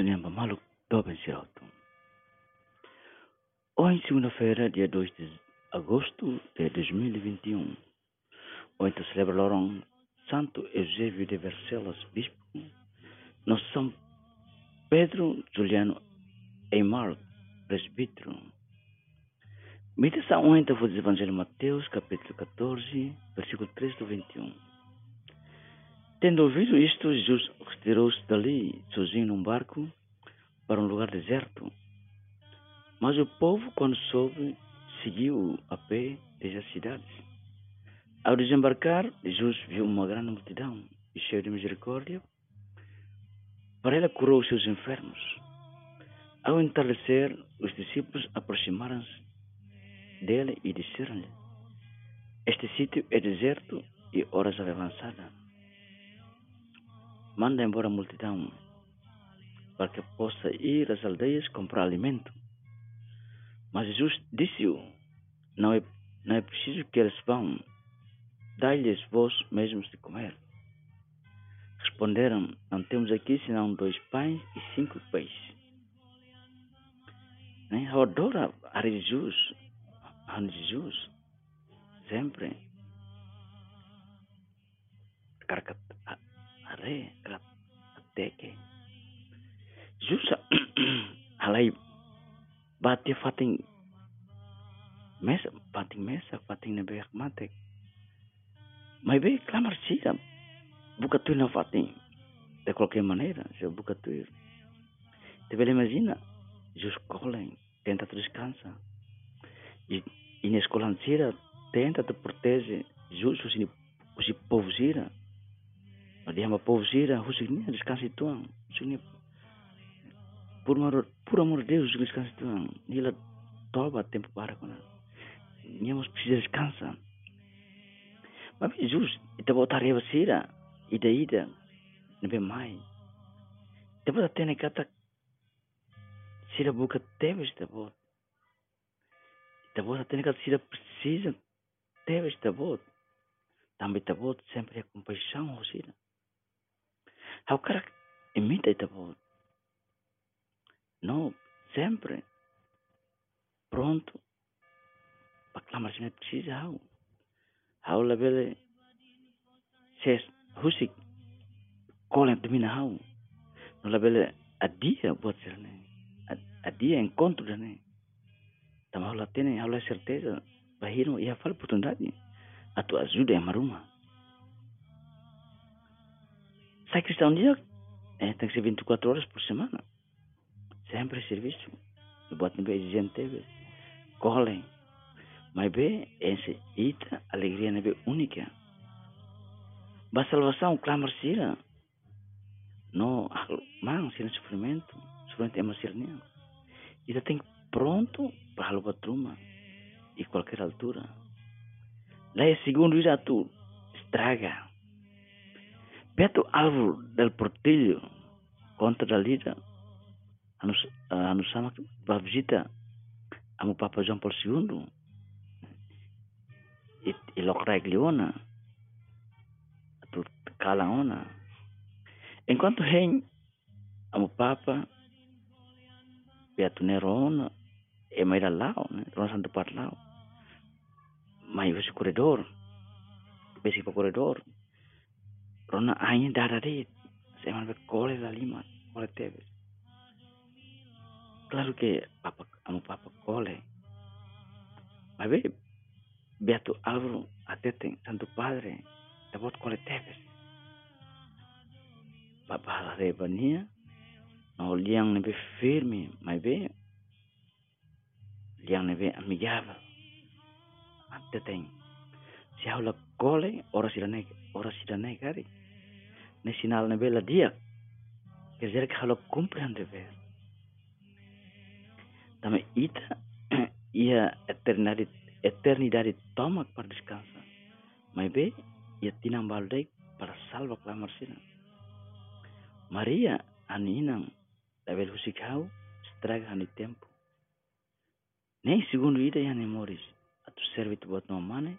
Tuniamba Maluco Dobem Alto. Hoje, segunda-feira, dia 2 de agosto de 2021, onde celebraram Santo Eusébio de Vercelas, Bispo, no São Pedro Juliano Eimar, Presbítero. Meditação ontem foi do Evangelho de Mateus, capítulo 14, versículo 3 do 21. Tendo ouvido isto, Jesus retirou-se dali, sozinho num barco, para um lugar deserto. Mas o povo, quando soube, seguiu a pé desde as cidades. Ao desembarcar, Jesus viu uma grande multidão e, cheio de misericórdia, para ela curou os seus enfermos. Ao entardecer, os discípulos aproximaram-se dele e disseram-lhe: Este sítio é deserto e horas avançada manda embora a multidão para que possa ir às aldeias comprar alimento. Mas Jesus disse-o: não é, não é preciso que eles vão, dai-lhes vós mesmos de comer. Responderam: Não temos aqui senão dois pães e cinco peixes. Eu adoro a Jesus, a Jesus, sempre. Re rap teke jusa alai bate fating mesa fating mesa fating na beak matek mai be clamar sira buka tu na fating. De qualquer maneira se buka tu te vele imagina jus colen tenta tu descansa. E, e na escola tenta te protege jus os os povos ira dia ma gira, husik ni descansa tuang. Sini por amor, por amor de Deus, descansa tuang. Nila toba tempo para kona. Niamos precisa descansa. Mas Jesus, ita bota reva sira, ida ida, nebe mai. Ita bota tene kata sira buka teve esta bota. Ita bota tene kata sira precisa teve esta bota. Também ita bota sempre a compaixão, Rosira. How cara imitate about? No, sempre. Pronto. Paklamar sini precisa how. How la bele ses husik kolen domina how. No la bele adia buat serne. Adia encontro dane. Tama la tiene, how la certeza. Bahiro ia fal oportunidade. A tua ajuda é maruma. Sai cristão dia é, tem que ser 24 horas por semana. Sempre serviço. E botem bem exigente. Colhem. Mas bem, essa ita alegria não é única. Ba salvação, clamar sira. No, man, sira sofrimento. Sofrimento é uma sirnia. Ita tem pronto para a truma. E qualquer altura. Lá é segundo isso tu estraga Beto Álvaro del Portillo, contra da lida, anusama para visita a Papa João Paulo II e, e Locrai Gliona, tu cala ona. Enquanto rei, a Papa, Beto Nerona, e mais lá, né? Rona Santo Parlao, mas esse corredor, esse corredor, Rona aina darare semal be kole la lima kole tebe. Claro que papa amu papa kole. Babe beatu alvaro atete santo padre te bot kole tebe. Papa la rebania na liang nebe firme mai be liang nebe amigava atete. Siaula kole ora sidane ora sidane kare ny sinalina dia. Erizeraky haloako kompy any revera da mahita ia eternidade tomako par descansa maibe ia tinambal dek ndraiky para salvako laha marsina. Maria anihinana tabel avely hosika ao sy tiraka hany tempo ny segondro hita ihany amory izy atoservetoboatinao amanay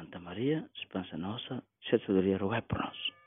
Santa Maria, espansa nossa, se sabedoria rogai por nós.